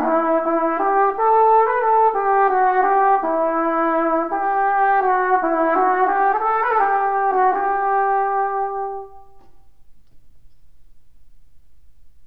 Oh.